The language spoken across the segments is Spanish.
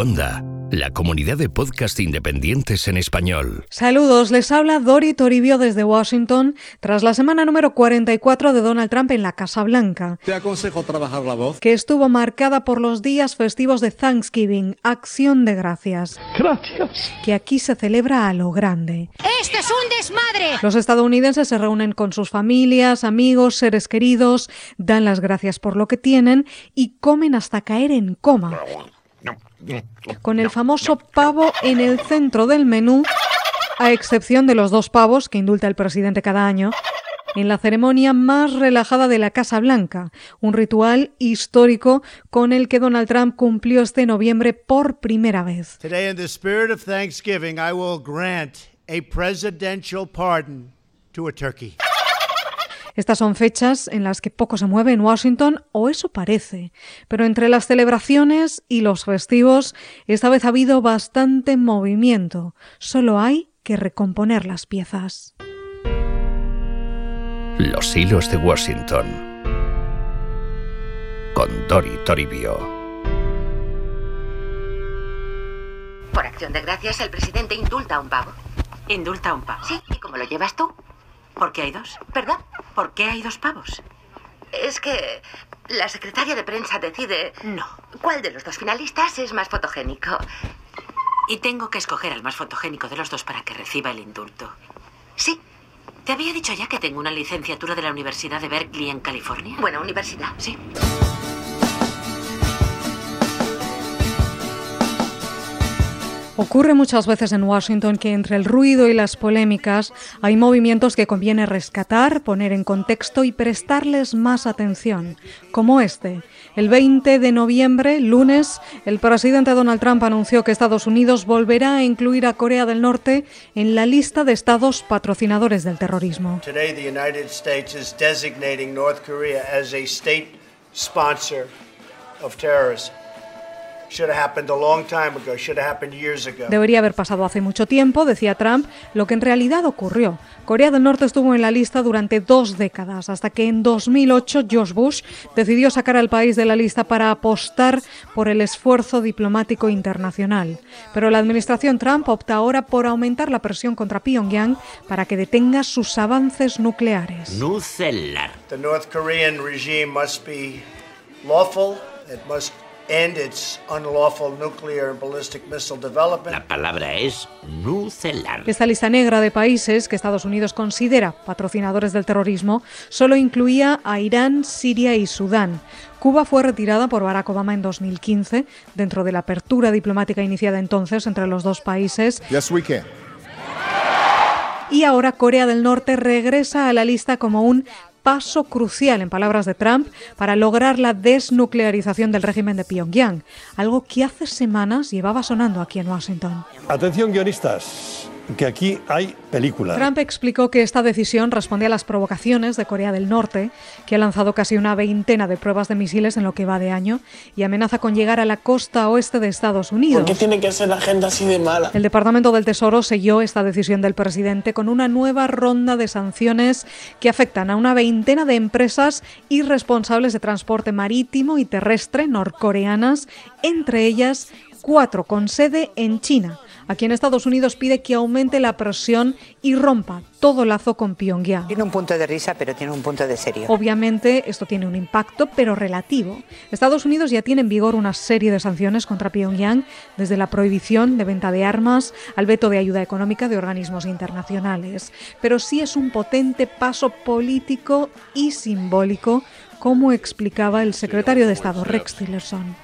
Onda, la comunidad de podcast independientes en español. Saludos, les habla Dori Toribio desde Washington tras la semana número 44 de Donald Trump en la Casa Blanca. Te aconsejo trabajar la voz. Que estuvo marcada por los días festivos de Thanksgiving, Acción de Gracias. Gracias. Que aquí se celebra a lo grande. ¡Esto es un desmadre! Los estadounidenses se reúnen con sus familias, amigos, seres queridos, dan las gracias por lo que tienen y comen hasta caer en coma con el famoso pavo en el centro del menú, a excepción de los dos pavos que indulta el presidente cada año, en la ceremonia más relajada de la Casa Blanca, un ritual histórico con el que Donald Trump cumplió este noviembre por primera vez. Today, in the spirit of Thanksgiving, I will grant a presidential pardon to a turkey. Estas son fechas en las que poco se mueve en Washington, o eso parece. Pero entre las celebraciones y los festivos, esta vez ha habido bastante movimiento. Solo hay que recomponer las piezas. Los hilos de Washington. Con Dori Toribio. Por acción de gracias, el presidente indulta a un pavo. ¿Indulta a un pavo? Sí, ¿y cómo lo llevas tú? ¿Por qué hay dos? ¿Perdón? ¿Por qué hay dos pavos? Es que la secretaria de prensa decide... No. ¿Cuál de los dos finalistas es más fotogénico? Y tengo que escoger al más fotogénico de los dos para que reciba el indulto. Sí. ¿Te había dicho ya que tengo una licenciatura de la Universidad de Berkeley en California? Buena universidad. Sí. Ocurre muchas veces en Washington que entre el ruido y las polémicas hay movimientos que conviene rescatar, poner en contexto y prestarles más atención, como este. El 20 de noviembre, lunes, el presidente Donald Trump anunció que Estados Unidos volverá a incluir a Corea del Norte en la lista de estados patrocinadores del terrorismo. Today, the United States is designating North Korea as a state sponsor of terrorism. Debería haber pasado hace mucho tiempo, decía Trump, lo que en realidad ocurrió. Corea del Norte estuvo en la lista durante dos décadas, hasta que en 2008 George Bush decidió sacar al país de la lista para apostar por el esfuerzo diplomático internacional. Pero la administración Trump opta ahora por aumentar la presión contra Pyongyang para que detenga sus avances nucleares. Nucelar. The North Korean regime must be lawful, it must la palabra es nucelar. Esta lista negra de países que Estados Unidos considera patrocinadores del terrorismo solo incluía a Irán, Siria y Sudán. Cuba fue retirada por Barack Obama en 2015 dentro de la apertura diplomática iniciada entonces entre los dos países. Y ahora Corea del Norte regresa a la lista como un paso crucial, en palabras de Trump, para lograr la desnuclearización del régimen de Pyongyang, algo que hace semanas llevaba sonando aquí en Washington. Atención guionistas, que aquí hay película. Trump explicó que esta decisión responde a las provocaciones de Corea del Norte, que ha lanzado casi una veintena de pruebas de misiles en lo que va de año y amenaza con llegar a la costa oeste de Estados Unidos. ¿Por qué tiene que ser la agenda así de mala? El Departamento del Tesoro selló esta decisión del presidente con una nueva ronda de sanciones que afectan a una veintena de empresas y responsables de transporte marítimo y terrestre norcoreanas, entre ellas cuatro con sede en China. Aquí en Estados Unidos pide que aumente la presión y rompa todo lazo con Pyongyang. Tiene un punto de risa, pero tiene un punto de serio. Obviamente esto tiene un impacto, pero relativo. Estados Unidos ya tiene en vigor una serie de sanciones contra Pyongyang, desde la prohibición de venta de armas al veto de ayuda económica de organismos internacionales. Pero sí es un potente paso político y simbólico como explicaba el secretario de Estado Rex Tillerson.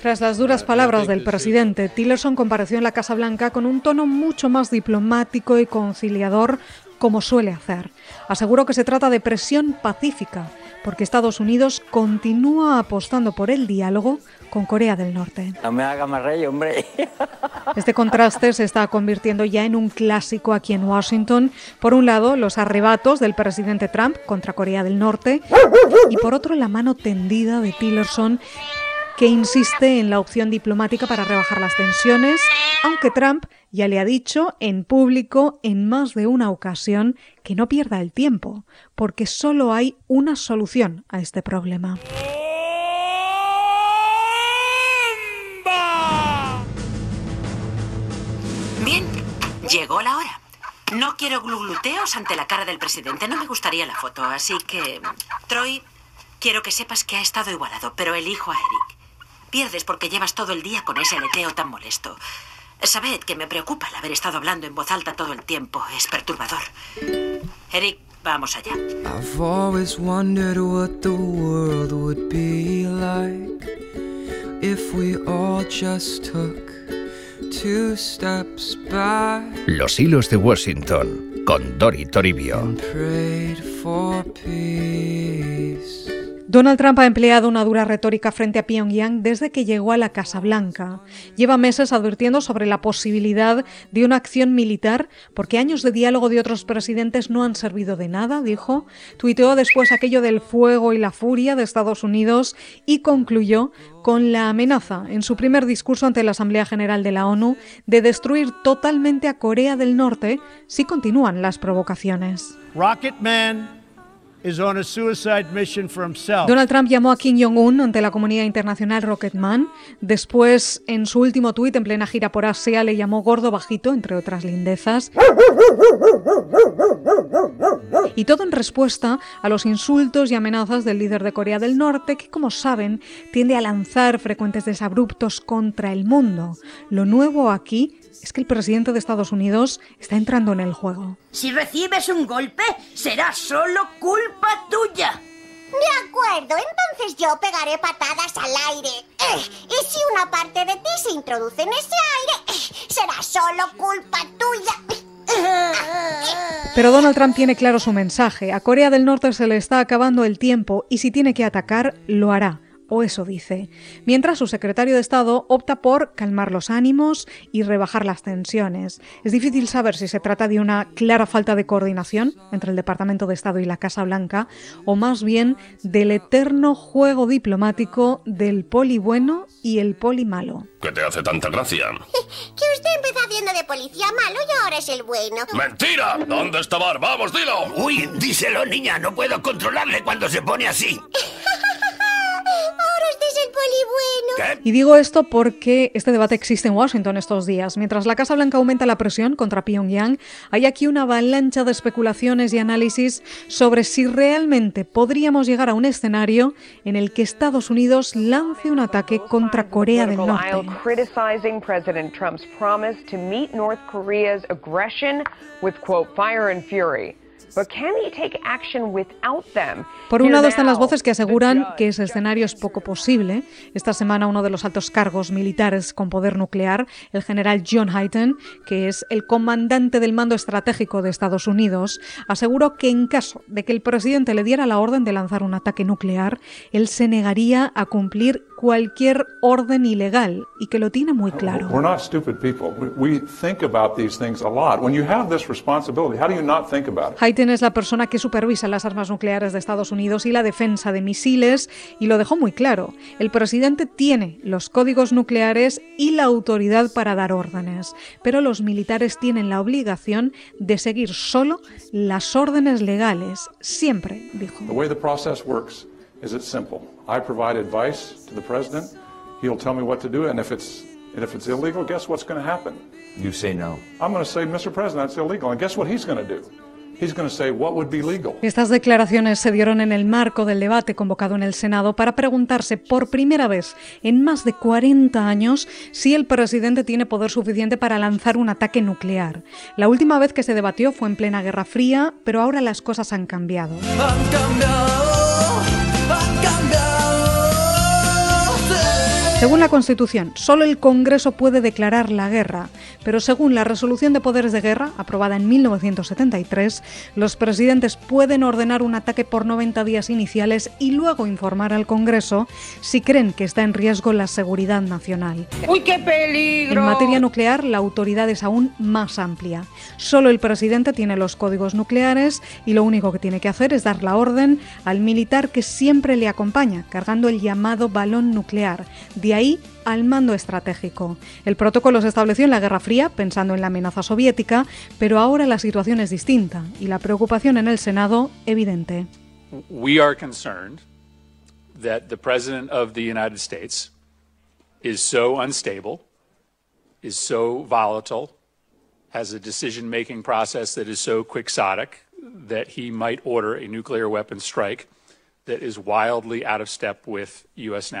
Tras las duras palabras del presidente, Tillerson compareció en la Casa Blanca con un tono mucho más diplomático y conciliador, como suele hacer. Aseguró que se trata de presión pacífica, porque Estados Unidos continúa apostando por el diálogo con Corea del Norte. No me haga más rey, hombre. Este contraste se está convirtiendo ya en un clásico aquí en Washington. Por un lado, los arrebatos del presidente Trump contra Corea del Norte y por otro, la mano tendida de Tillerson que insiste en la opción diplomática para rebajar las tensiones, aunque Trump ya le ha dicho en público en más de una ocasión que no pierda el tiempo, porque solo hay una solución a este problema. Bien, llegó la hora. No quiero glugluteos ante la cara del presidente. No me gustaría la foto, así que... Troy, quiero que sepas que ha estado igualado, pero elijo a Eric. Pierdes porque llevas todo el día con ese aleteo tan molesto. Sabed que me preocupa el haber estado hablando en voz alta todo el tiempo. Es perturbador. Eric, vamos allá. I've always wondered what the world would be like if we all just took two steps back. Los hilos de Washington con Dori Toribio. And prayed for peace. Donald Trump ha empleado una dura retórica frente a Pyongyang desde que llegó a la Casa Blanca. Lleva meses advirtiendo sobre la posibilidad de una acción militar porque años de diálogo de otros presidentes no han servido de nada, dijo. Tuiteó después aquello del fuego y la furia de Estados Unidos y concluyó con la amenaza en su primer discurso ante la Asamblea General de la ONU de destruir totalmente a Corea del Norte si continúan las provocaciones. Donald Trump llamó a Kim Jong-un ante la comunidad internacional Rocketman. Después, en su último tuit en plena gira por Asia, le llamó gordo bajito, entre otras lindezas. Y todo en respuesta a los insultos y amenazas del líder de Corea del Norte, que, como saben, tiende a lanzar frecuentes desabruptos contra el mundo. Lo nuevo aquí es que el presidente de Estados Unidos está entrando en el juego. Si recibes un golpe, será solo culpa tuya. De acuerdo, entonces yo pegaré patadas al aire. Eh, y si una parte de ti se introduce en ese aire, eh, será solo culpa tuya. Pero Donald Trump tiene claro su mensaje. A Corea del Norte se le está acabando el tiempo y si tiene que atacar, lo hará o eso dice, mientras su secretario de Estado opta por calmar los ánimos y rebajar las tensiones. Es difícil saber si se trata de una clara falta de coordinación entre el Departamento de Estado y la Casa Blanca, o más bien del eterno juego diplomático del poli bueno y el poli malo. ¿Qué te hace tanta gracia? que usted empezó haciendo de policía malo y ahora es el bueno. ¡Mentira! ¿Dónde está Bar? ¡Vamos, dilo! Uy, díselo, niña, no puedo controlarle cuando se pone así. Y digo esto porque este debate existe en Washington estos días. Mientras la Casa Blanca aumenta la presión contra Pyongyang, hay aquí una avalancha de especulaciones y análisis sobre si realmente podríamos llegar a un escenario en el que Estados Unidos lance un ataque contra Corea del Norte. Por un lado están las voces que aseguran que ese escenario es poco posible. Esta semana uno de los altos cargos militares con poder nuclear, el general John Hayton, que es el comandante del mando estratégico de Estados Unidos, aseguró que en caso de que el presidente le diera la orden de lanzar un ataque nuclear, él se negaría a cumplir cualquier orden ilegal y que lo tiene muy claro. Hayton es la persona que supervisa las armas nucleares de Estados Unidos y la defensa de misiles y lo dejó muy claro. El presidente tiene los códigos nucleares y la autoridad para dar órdenes, pero los militares tienen la obligación de seguir solo las órdenes legales, siempre, dijo. is it simple. I provide advice to the president. He'll tell me what to do, and if it's and if it's illegal, guess what's going to happen? You say no. I'm going to say, Mr. President, that's illegal, and guess what he's going to do? Estas declaraciones se dieron en el marco del debate convocado en el Senado para preguntarse por primera vez en más de 40 años si el presidente tiene poder suficiente para lanzar un ataque nuclear. La última vez que se debatió fue en plena Guerra Fría, pero ahora las cosas han cambiado. Han cambiado. Según la Constitución, solo el Congreso puede declarar la guerra, pero según la Resolución de Poderes de Guerra, aprobada en 1973, los presidentes pueden ordenar un ataque por 90 días iniciales y luego informar al Congreso si creen que está en riesgo la seguridad nacional. ¡Uy, qué peligro! En materia nuclear, la autoridad es aún más amplia. Solo el presidente tiene los códigos nucleares y lo único que tiene que hacer es dar la orden al militar que siempre le acompaña, cargando el llamado balón nuclear de ahí al mando estratégico. El protocolo se estableció en la Guerra Fría, pensando en la amenaza soviética, pero ahora la situación es distinta y la preocupación en el Senado evidente. We are concerned that the President of the United States is so unstable, is so volatile, has a decision making process that is so quixotic that he might order a nuclear weapon strike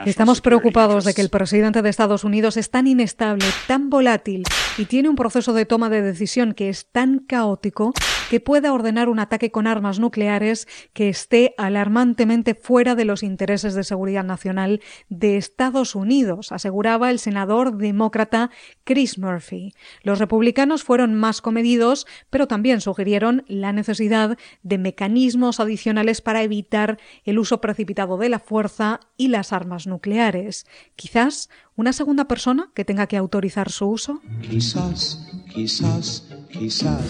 Estamos preocupados de que el presidente de Estados Unidos es tan inestable, tan volátil y tiene un proceso de toma de decisión que es tan caótico que pueda ordenar un ataque con armas nucleares que esté alarmantemente fuera de los intereses de seguridad nacional de Estados Unidos, aseguraba el senador demócrata Chris Murphy. Los republicanos fueron más comedidos, pero también sugirieron la necesidad de mecanismos adicionales para evitar el uso precipitado de la fuerza y las armas nucleares. Quizás una segunda persona que tenga que autorizar su uso. Quizás, quizás, quizás.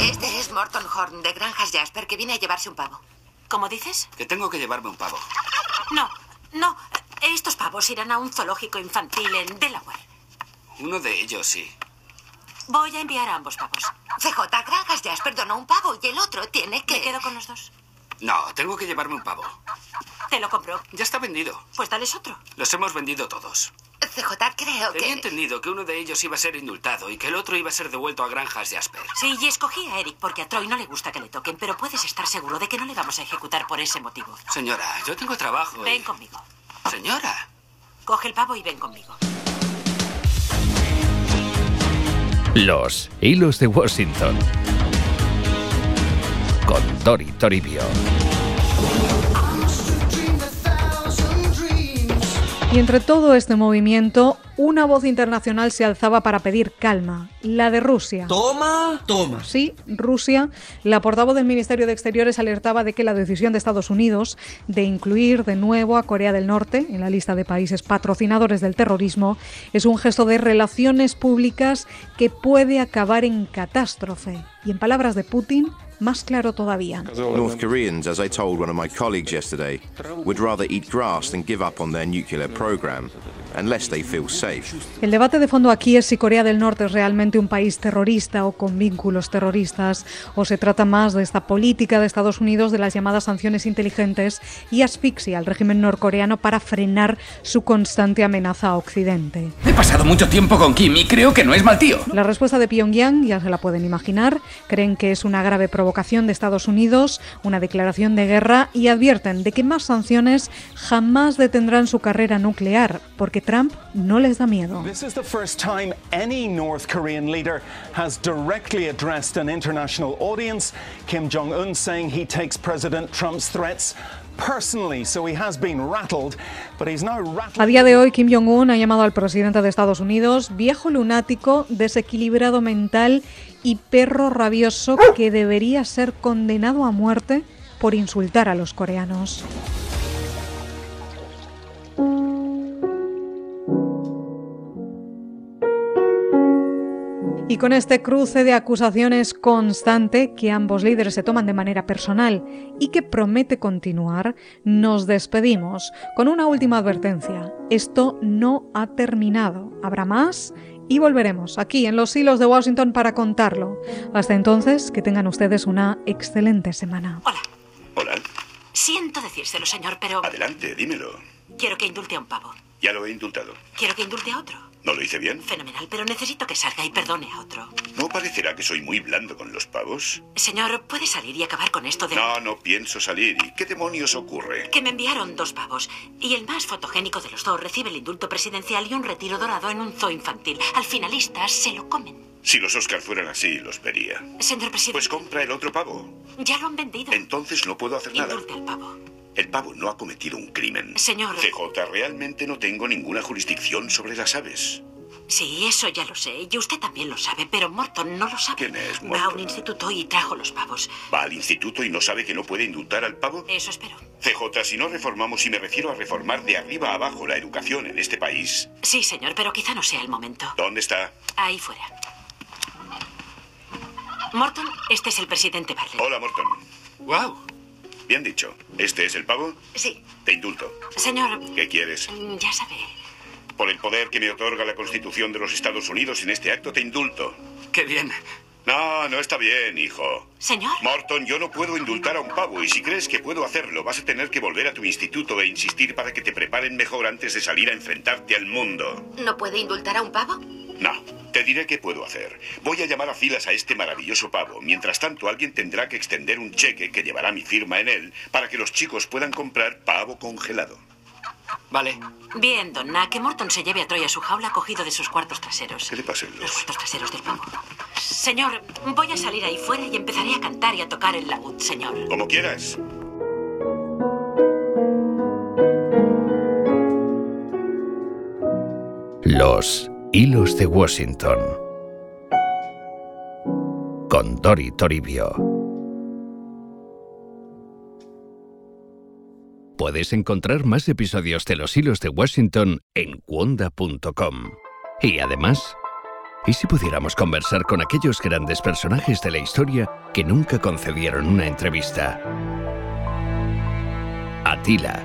Este es Morton Horn, de Granjas Jasper, que viene a llevarse un pavo. ¿Cómo dices? Que tengo que llevarme un pavo. No, no. Estos pavos irán a un zoológico infantil en Delaware. Uno de ellos sí. Voy a enviar a ambos pavos. CJ, Granjas Jasper donó un pavo y el otro tiene que... ¿Me quedo con los dos? No, tengo que llevarme un pavo. Te lo compro. Ya está vendido. Pues dales otro. Los hemos vendido todos. CJ, creo que... Tenía entendido que uno de ellos iba a ser indultado y que el otro iba a ser devuelto a Granjas Jasper. Sí, y escogí a Eric porque a Troy no le gusta que le toquen, pero puedes estar seguro de que no le vamos a ejecutar por ese motivo. Señora, yo tengo trabajo. y- Ven conmigo. Señora. Coge el pavo y ven conmigo. Los hilos de Washington. Con Dori Toribio. Y entre todo este movimiento, una voz internacional se alzaba para pedir calma, la de Rusia. Toma, toma. Sí, Rusia. La portavoz del Ministerio de Exteriores alertaba de que la decisión de Estados Unidos de incluir de nuevo a Corea del Norte en la lista de países patrocinadores del terrorismo es un gesto de relaciones públicas que puede acabar en catástrofe. Y en palabras de Putin, más claro todavía. North Koreans, as I told one of my colleagues yesterday, would rather eat grass than give up on their nuclear program, unless they feel safe. El debate de fondo aquí es si Corea del Norte es realmente un país terrorista o con vínculos terroristas, o se trata más de esta política de Estados Unidos de las llamadas sanciones inteligentes y asfixia al régimen norcoreano para frenar su constante amenaza a Occidente. He pasado mucho tiempo con Kim y creo que no es mal tío. La respuesta de Pyongyang ya se la pueden imaginar. Creen que es una grave provocación de Estados Unidos, una declaración de guerra y advierten de que más sanciones jamás detendrán su carrera nuclear, porque Trump no les da miedo. This is the first time any North Korean leader has directly addressed an international audience. Kim Jong un saying he takes President Trump's threats A día de hoy, Kim Jong-un ha llamado al presidente de Estados Unidos viejo lunático, desequilibrado mental y perro rabioso que debería ser condenado a muerte por insultar a los coreanos. Y con este cruce de acusaciones constante que ambos líderes se toman de manera personal y que promete continuar, nos despedimos con una última advertencia. Esto no ha terminado. Habrá más y volveremos aquí en los hilos de Washington para contarlo. Hasta entonces, que tengan ustedes una excelente semana. Hola. Hola. Siento decírselo, señor, pero Adelante, dímelo. quiero que indulte a un pavo. Ya lo he indultado. Quiero que indulte a otro. ¿No lo hice bien? Fenomenal, pero necesito que salga y perdone a otro. ¿No parecerá que soy muy blando con los pavos? Señor, ¿puede salir y acabar con esto de... No, no pienso salir. ¿Y qué demonios ocurre? Que me enviaron dos pavos. Y el más fotogénico de los dos recibe el indulto presidencial y un retiro dorado en un zoo infantil. Al finalista se lo comen. Si los Oscars fueran así, los vería. Señor presidente. Pues compra el otro pavo. Ya lo han vendido. Entonces no puedo hacer nada. Indulte al pavo. El pavo no ha cometido un crimen. Señor. CJ, realmente no tengo ninguna jurisdicción sobre las aves. Sí, eso ya lo sé. Y usted también lo sabe, pero Morton no lo sabe. ¿Quién es Va a Morton? un instituto y trajo los pavos. ¿Va al instituto y no sabe que no puede indultar al pavo? Eso espero. CJ, si no reformamos, y me refiero a reformar de arriba a abajo la educación en este país. Sí, señor, pero quizá no sea el momento. ¿Dónde está? Ahí fuera. Morton, este es el presidente Barley. Hola, Morton. ¡Wow! Bien dicho. ¿Este es el pavo? Sí. Te indulto. Señor, ¿Qué quieres? mm, ya sabe. Por el poder que me otorga la Constitución de los Estados Unidos en este acto te indulto. ¡Qué bien! No, no está bien, hijo. Señor. Morton, yo no puedo indultar a un pavo y si crees que puedo hacerlo, vas a tener que volver a tu instituto e insistir para que te preparen mejor antes de salir a enfrentarte al mundo. ¿No puede indultar a un pavo? No, te diré qué puedo hacer. Voy a llamar a filas a este maravilloso pavo. Mientras tanto, alguien tendrá que extender un cheque que llevará mi firma en él para que los chicos puedan comprar pavo congelado. Vale. Bien, Donna, que Morton se lleve a Troy a su jaula cogido de sus cuartos traseros. ¿Qué le pasa Los cuartos traseros del pavo. Señor, voy a salir ahí fuera y empezaré a cantar y a tocar el laúd, señor. Como quieras. Los hilos de Washington. Con Dori Toribio. Puedes encontrar más episodios de Los hilos de Washington en cuonda.com. Y además, ¿y si pudiéramos conversar con aquellos grandes personajes de la historia que nunca concedieron una entrevista? Atila,